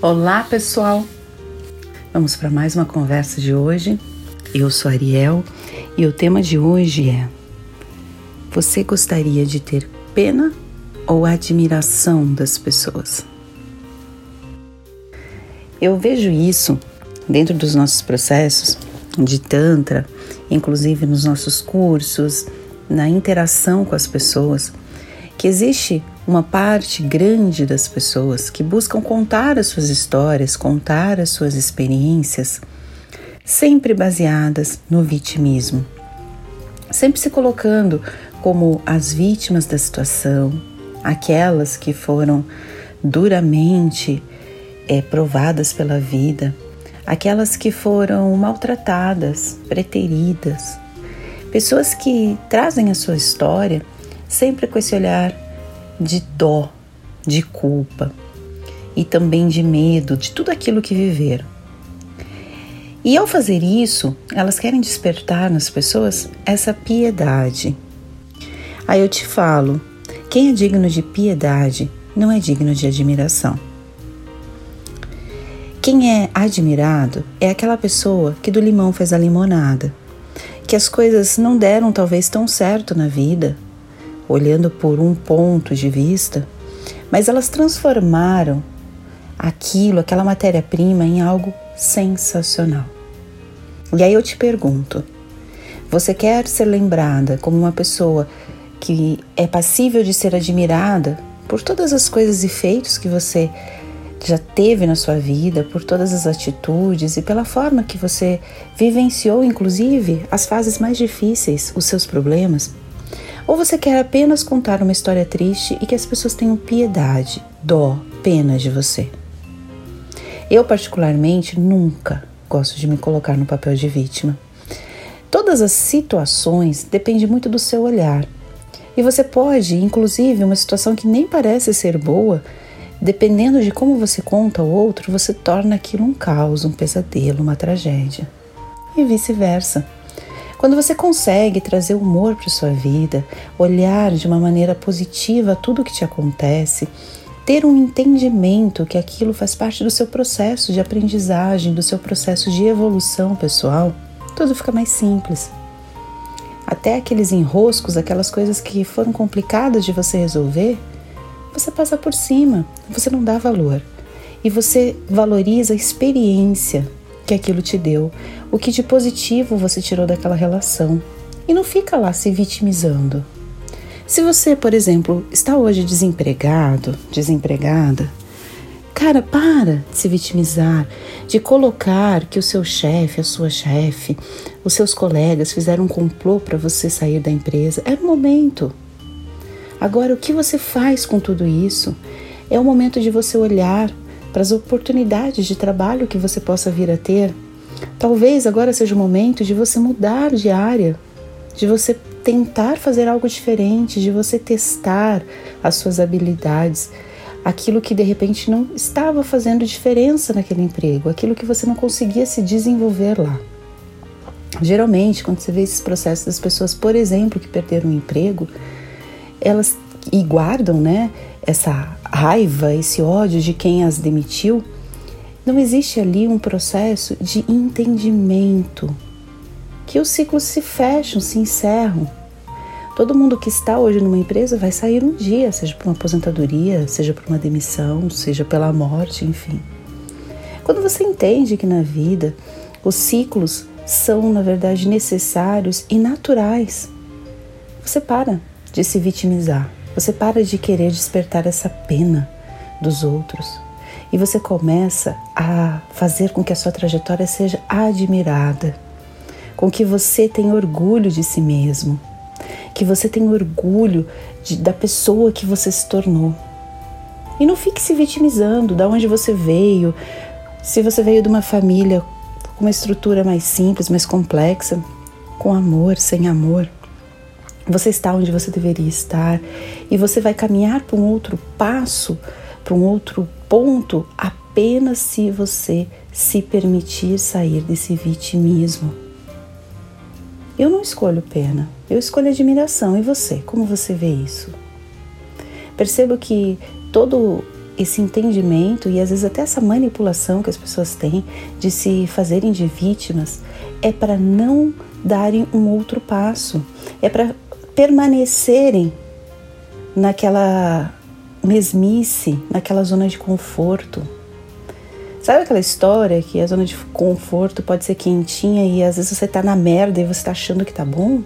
Olá, pessoal! Vamos para mais uma conversa de hoje. Eu sou Ariel e o tema de hoje é: Você gostaria de ter pena ou admiração das pessoas? Eu vejo isso dentro dos nossos processos de Tantra, inclusive nos nossos cursos, na interação com as pessoas, que existe uma parte grande das pessoas que buscam contar as suas histórias, contar as suas experiências, sempre baseadas no vitimismo, sempre se colocando como as vítimas da situação, aquelas que foram duramente é, provadas pela vida, aquelas que foram maltratadas, preteridas, pessoas que trazem a sua história sempre com esse olhar de dó, de culpa e também de medo de tudo aquilo que viveram. E ao fazer isso, elas querem despertar nas pessoas essa piedade. Aí eu te falo: quem é digno de piedade não é digno de admiração. Quem é admirado é aquela pessoa que do limão fez a limonada, que as coisas não deram talvez tão certo na vida, olhando por um ponto de vista, mas elas transformaram aquilo, aquela matéria-prima, em algo sensacional. E aí eu te pergunto: você quer ser lembrada como uma pessoa que é passível de ser admirada por todas as coisas e feitos que você já teve na sua vida, por todas as atitudes e pela forma que você vivenciou, inclusive, as fases mais difíceis, os seus problemas? Ou você quer apenas contar uma história triste e que as pessoas tenham piedade, dó, pena de você? Eu, particularmente, nunca gosto de me colocar no papel de vítima. Todas as situações dependem muito do seu olhar. E você pode, inclusive, uma situação que nem parece ser boa, dependendo de como você conta ao outro, você torna aquilo um caos, um pesadelo, uma tragédia. E vice-versa. Quando você consegue trazer humor para sua vida, olhar de uma maneira positiva tudo o que te acontece, ter um entendimento que aquilo faz parte do seu processo de aprendizagem, do seu processo de evolução pessoal, tudo fica mais simples. Até aqueles enroscos, aquelas coisas que foram complicadas de você resolver, você passa por cima, você não dá valor. E você valoriza a experiência que aquilo te deu, o que de positivo você tirou daquela relação. E não fica lá se vitimizando. Se você, por exemplo, está hoje desempregado, desempregada, cara, para de se vitimizar, de colocar que o seu chefe, a sua chefe, os seus colegas fizeram um complô para você sair da empresa. Era o momento. Agora, o que você faz com tudo isso? É o momento de você olhar para as oportunidades de trabalho que você possa vir a ter. Talvez agora seja o momento de você mudar de área, de você tentar fazer algo diferente, de você testar as suas habilidades, aquilo que de repente não estava fazendo diferença naquele emprego, aquilo que você não conseguia se desenvolver lá. Geralmente, quando você vê esses processos das pessoas, por exemplo, que perderam o emprego, elas e guardam, né, essa raiva, esse ódio de quem as demitiu, não existe ali um processo de entendimento, que os ciclos se fecham, se encerram. Todo mundo que está hoje numa empresa vai sair um dia, seja por uma aposentadoria, seja por uma demissão, seja pela morte, enfim. Quando você entende que na vida os ciclos são, na verdade, necessários e naturais, você para de se vitimizar você para de querer despertar essa pena dos outros e você começa a fazer com que a sua trajetória seja admirada, com que você tenha orgulho de si mesmo, que você tenha orgulho de, da pessoa que você se tornou. E não fique se vitimizando da onde você veio, se você veio de uma família com uma estrutura mais simples, mais complexa, com amor, sem amor. Você está onde você deveria estar e você vai caminhar para um outro passo, para um outro ponto, apenas se você se permitir sair desse vitimismo. Eu não escolho pena, eu escolho admiração. E você? Como você vê isso? Percebo que todo esse entendimento e às vezes até essa manipulação que as pessoas têm de se fazerem de vítimas é para não darem um outro passo, é para permanecerem naquela mesmice, naquela zona de conforto. Sabe aquela história que a zona de conforto pode ser quentinha e às vezes você tá na merda e você tá achando que tá bom?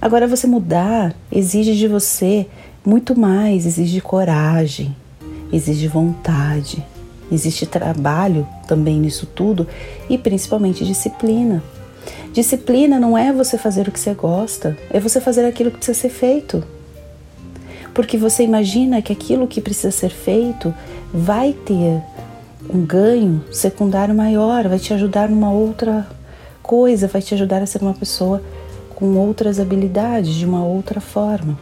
Agora você mudar exige de você muito mais, exige coragem, exige vontade, existe trabalho também nisso tudo e principalmente disciplina. Disciplina não é você fazer o que você gosta, é você fazer aquilo que precisa ser feito. Porque você imagina que aquilo que precisa ser feito vai ter um ganho secundário maior, vai te ajudar numa outra coisa, vai te ajudar a ser uma pessoa com outras habilidades, de uma outra forma.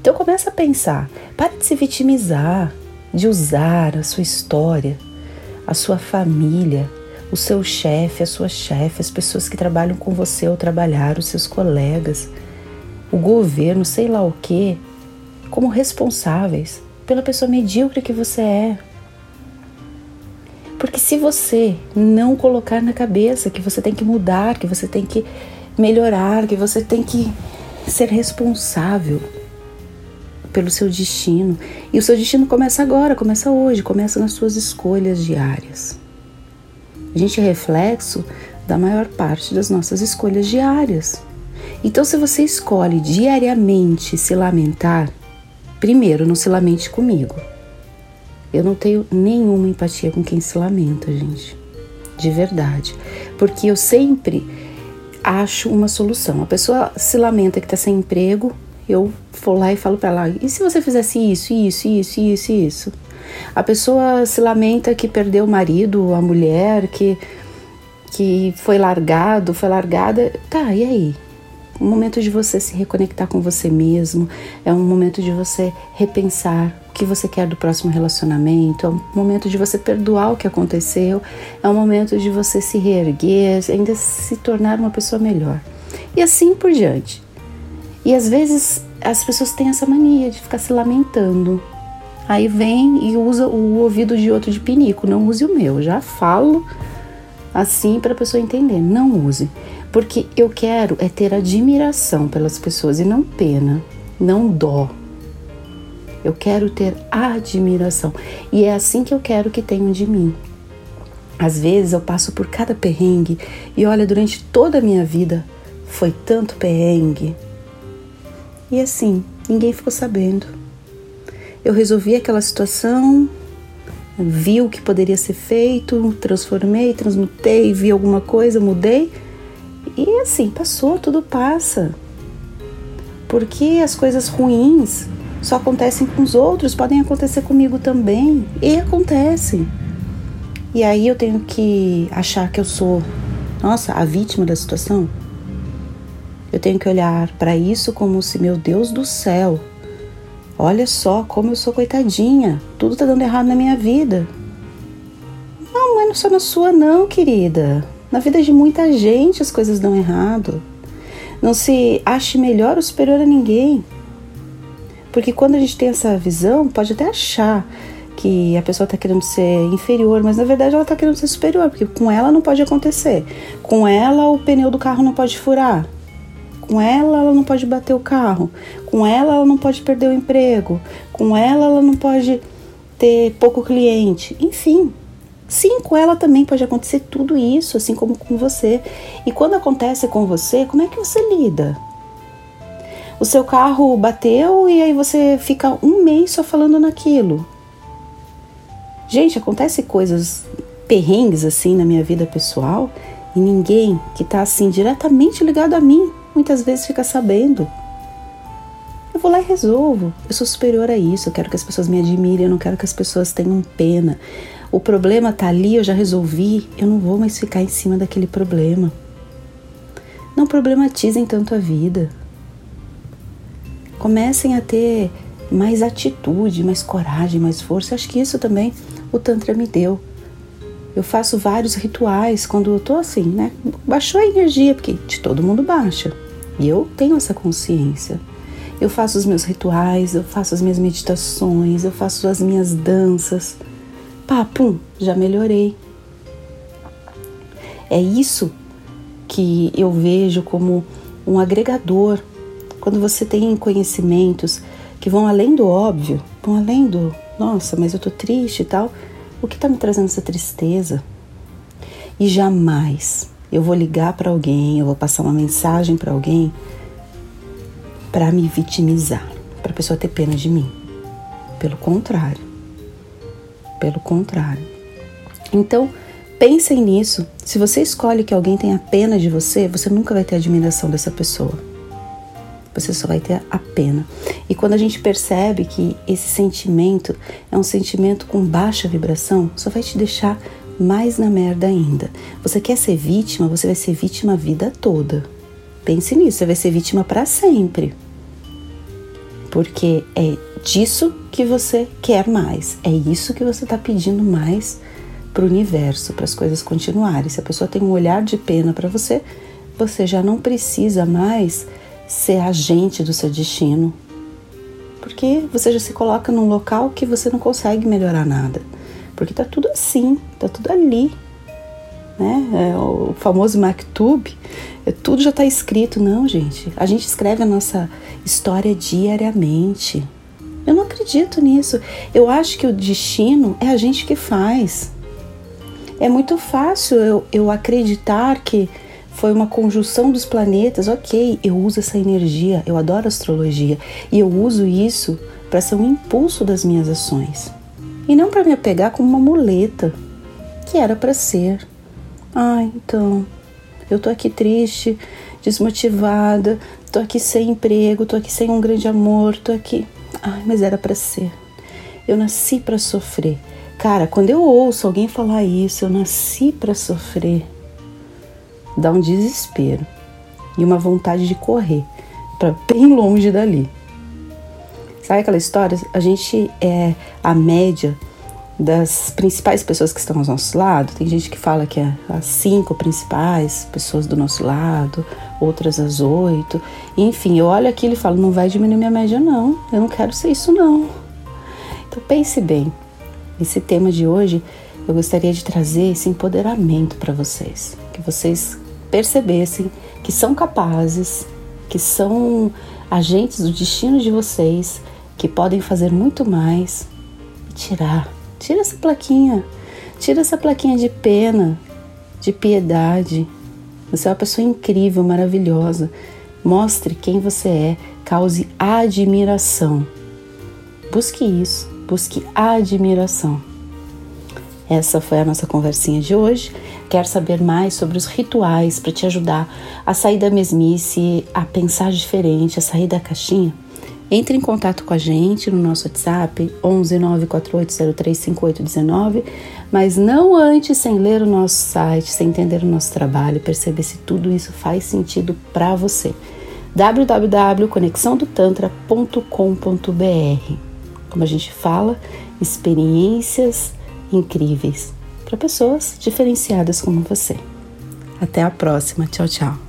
Então começa a pensar, para de se vitimizar, de usar a sua história, a sua família, o seu chefe, a sua chefe, as pessoas que trabalham com você ou trabalhar, os seus colegas, o governo, sei lá o que, como responsáveis pela pessoa medíocre que você é. Porque se você não colocar na cabeça que você tem que mudar, que você tem que melhorar, que você tem que ser responsável pelo seu destino. E o seu destino começa agora, começa hoje, começa nas suas escolhas diárias. A gente é reflexo da maior parte das nossas escolhas diárias. Então, se você escolhe diariamente se lamentar, primeiro, não se lamente comigo. Eu não tenho nenhuma empatia com quem se lamenta, gente. De verdade. Porque eu sempre acho uma solução. A pessoa se lamenta que está sem emprego, eu vou lá e falo para ela: e se você fizesse isso, isso, isso, isso, isso? A pessoa se lamenta que perdeu o marido, a mulher, que, que foi largado, foi largada. Tá, e aí? Um momento de você se reconectar com você mesmo, é um momento de você repensar o que você quer do próximo relacionamento, é um momento de você perdoar o que aconteceu, é um momento de você se reerguer, ainda se tornar uma pessoa melhor. E assim por diante. E às vezes as pessoas têm essa mania de ficar se lamentando. Aí vem e usa o ouvido de outro de pinico, não use o meu. Já falo assim para a pessoa entender, não use. Porque eu quero é ter admiração pelas pessoas e não pena, não dó. Eu quero ter admiração. E é assim que eu quero que tenham de mim. Às vezes eu passo por cada perrengue e olha, durante toda a minha vida foi tanto perrengue, e assim, ninguém ficou sabendo. Eu resolvi aquela situação, vi o que poderia ser feito, transformei, transmutei, vi alguma coisa, mudei e assim, passou, tudo passa. Porque as coisas ruins só acontecem com os outros, podem acontecer comigo também, e acontecem. E aí eu tenho que achar que eu sou, nossa, a vítima da situação? Eu tenho que olhar para isso como se, meu Deus do céu, olha só como eu sou coitadinha, tudo está dando errado na minha vida. Não, mas não só na sua, não, querida. Na vida de muita gente as coisas dão errado. Não se ache melhor ou superior a ninguém. Porque quando a gente tem essa visão, pode até achar que a pessoa está querendo ser inferior, mas na verdade ela está querendo ser superior, porque com ela não pode acontecer. Com ela o pneu do carro não pode furar. Com ela, ela não pode bater o carro. Com ela, ela não pode perder o emprego. Com ela, ela não pode ter pouco cliente. Enfim, sim, com ela também pode acontecer tudo isso, assim como com você. E quando acontece com você, como é que você lida? O seu carro bateu e aí você fica um mês só falando naquilo. Gente, acontece coisas perrengues assim na minha vida pessoal e ninguém que está assim diretamente ligado a mim muitas vezes fica sabendo. Eu vou lá e resolvo. Eu sou superior a isso. Eu quero que as pessoas me admirem. Eu não quero que as pessoas tenham pena. O problema tá ali, eu já resolvi. Eu não vou mais ficar em cima daquele problema. Não problematizem tanto a vida. Comecem a ter mais atitude, mais coragem, mais força. Acho que isso também o Tantra me deu. Eu faço vários rituais quando eu tô assim, né? Baixou a energia, porque de todo mundo baixa. E eu tenho essa consciência. Eu faço os meus rituais, eu faço as minhas meditações, eu faço as minhas danças. Pá, pum, já melhorei. É isso que eu vejo como um agregador. Quando você tem conhecimentos que vão além do óbvio, vão além do, nossa, mas eu tô triste e tal. O que tá me trazendo essa tristeza? E jamais eu vou ligar para alguém, eu vou passar uma mensagem para alguém para me vitimizar, para a pessoa ter pena de mim. Pelo contrário. Pelo contrário. Então, pensem nisso. Se você escolhe que alguém tenha pena de você, você nunca vai ter admiração dessa pessoa. Você só vai ter a pena. E quando a gente percebe que esse sentimento é um sentimento com baixa vibração, só vai te deixar mais na merda ainda. Você quer ser vítima, você vai ser vítima a vida toda. Pense nisso, você vai ser vítima para sempre porque é disso que você quer mais, é isso que você está pedindo mais para o universo, para as coisas continuarem. Se a pessoa tem um olhar de pena para você, você já não precisa mais ser agente do seu destino, porque você já se coloca num local que você não consegue melhorar nada, porque tá tudo assim, tá tudo ali, né? É o famoso Maktub, é, tudo já está escrito. Não, gente, a gente escreve a nossa história diariamente. Eu não acredito nisso. Eu acho que o destino é a gente que faz. É muito fácil eu, eu acreditar que foi uma conjunção dos planetas. Ok, eu uso essa energia, eu adoro astrologia e eu uso isso para ser um impulso das minhas ações e não para me apegar como uma muleta que era para ser. Ah, então, eu tô aqui triste, desmotivada, tô aqui sem emprego, tô aqui sem um grande amor, tô aqui. Ai, mas era para ser. Eu nasci para sofrer. Cara, quando eu ouço alguém falar isso, eu nasci para sofrer, dá um desespero e uma vontade de correr para bem longe dali. Sabe aquela história? A gente é a média das principais pessoas que estão ao nosso lado. Tem gente que fala que é as cinco principais pessoas do nosso lado, outras as oito. Enfim, eu olho aquilo e falo: não vai diminuir minha média, não. Eu não quero ser isso, não. Então pense bem. Esse tema de hoje eu gostaria de trazer esse empoderamento para vocês, que vocês percebessem que são capazes, que são agentes do destino de vocês, que podem fazer muito mais e tirar Tira essa plaquinha. Tira essa plaquinha de pena, de piedade. Você é uma pessoa incrível, maravilhosa. Mostre quem você é, cause admiração. Busque isso, busque admiração. Essa foi a nossa conversinha de hoje. Quer saber mais sobre os rituais para te ajudar a sair da mesmice, a pensar diferente, a sair da caixinha? Entre em contato com a gente no nosso WhatsApp 11 948035819, mas não antes sem ler o nosso site, sem entender o nosso trabalho, perceber se tudo isso faz sentido para você. www.conexãodotantra.com.br Como a gente fala, experiências incríveis para pessoas diferenciadas como você. Até a próxima. Tchau, tchau.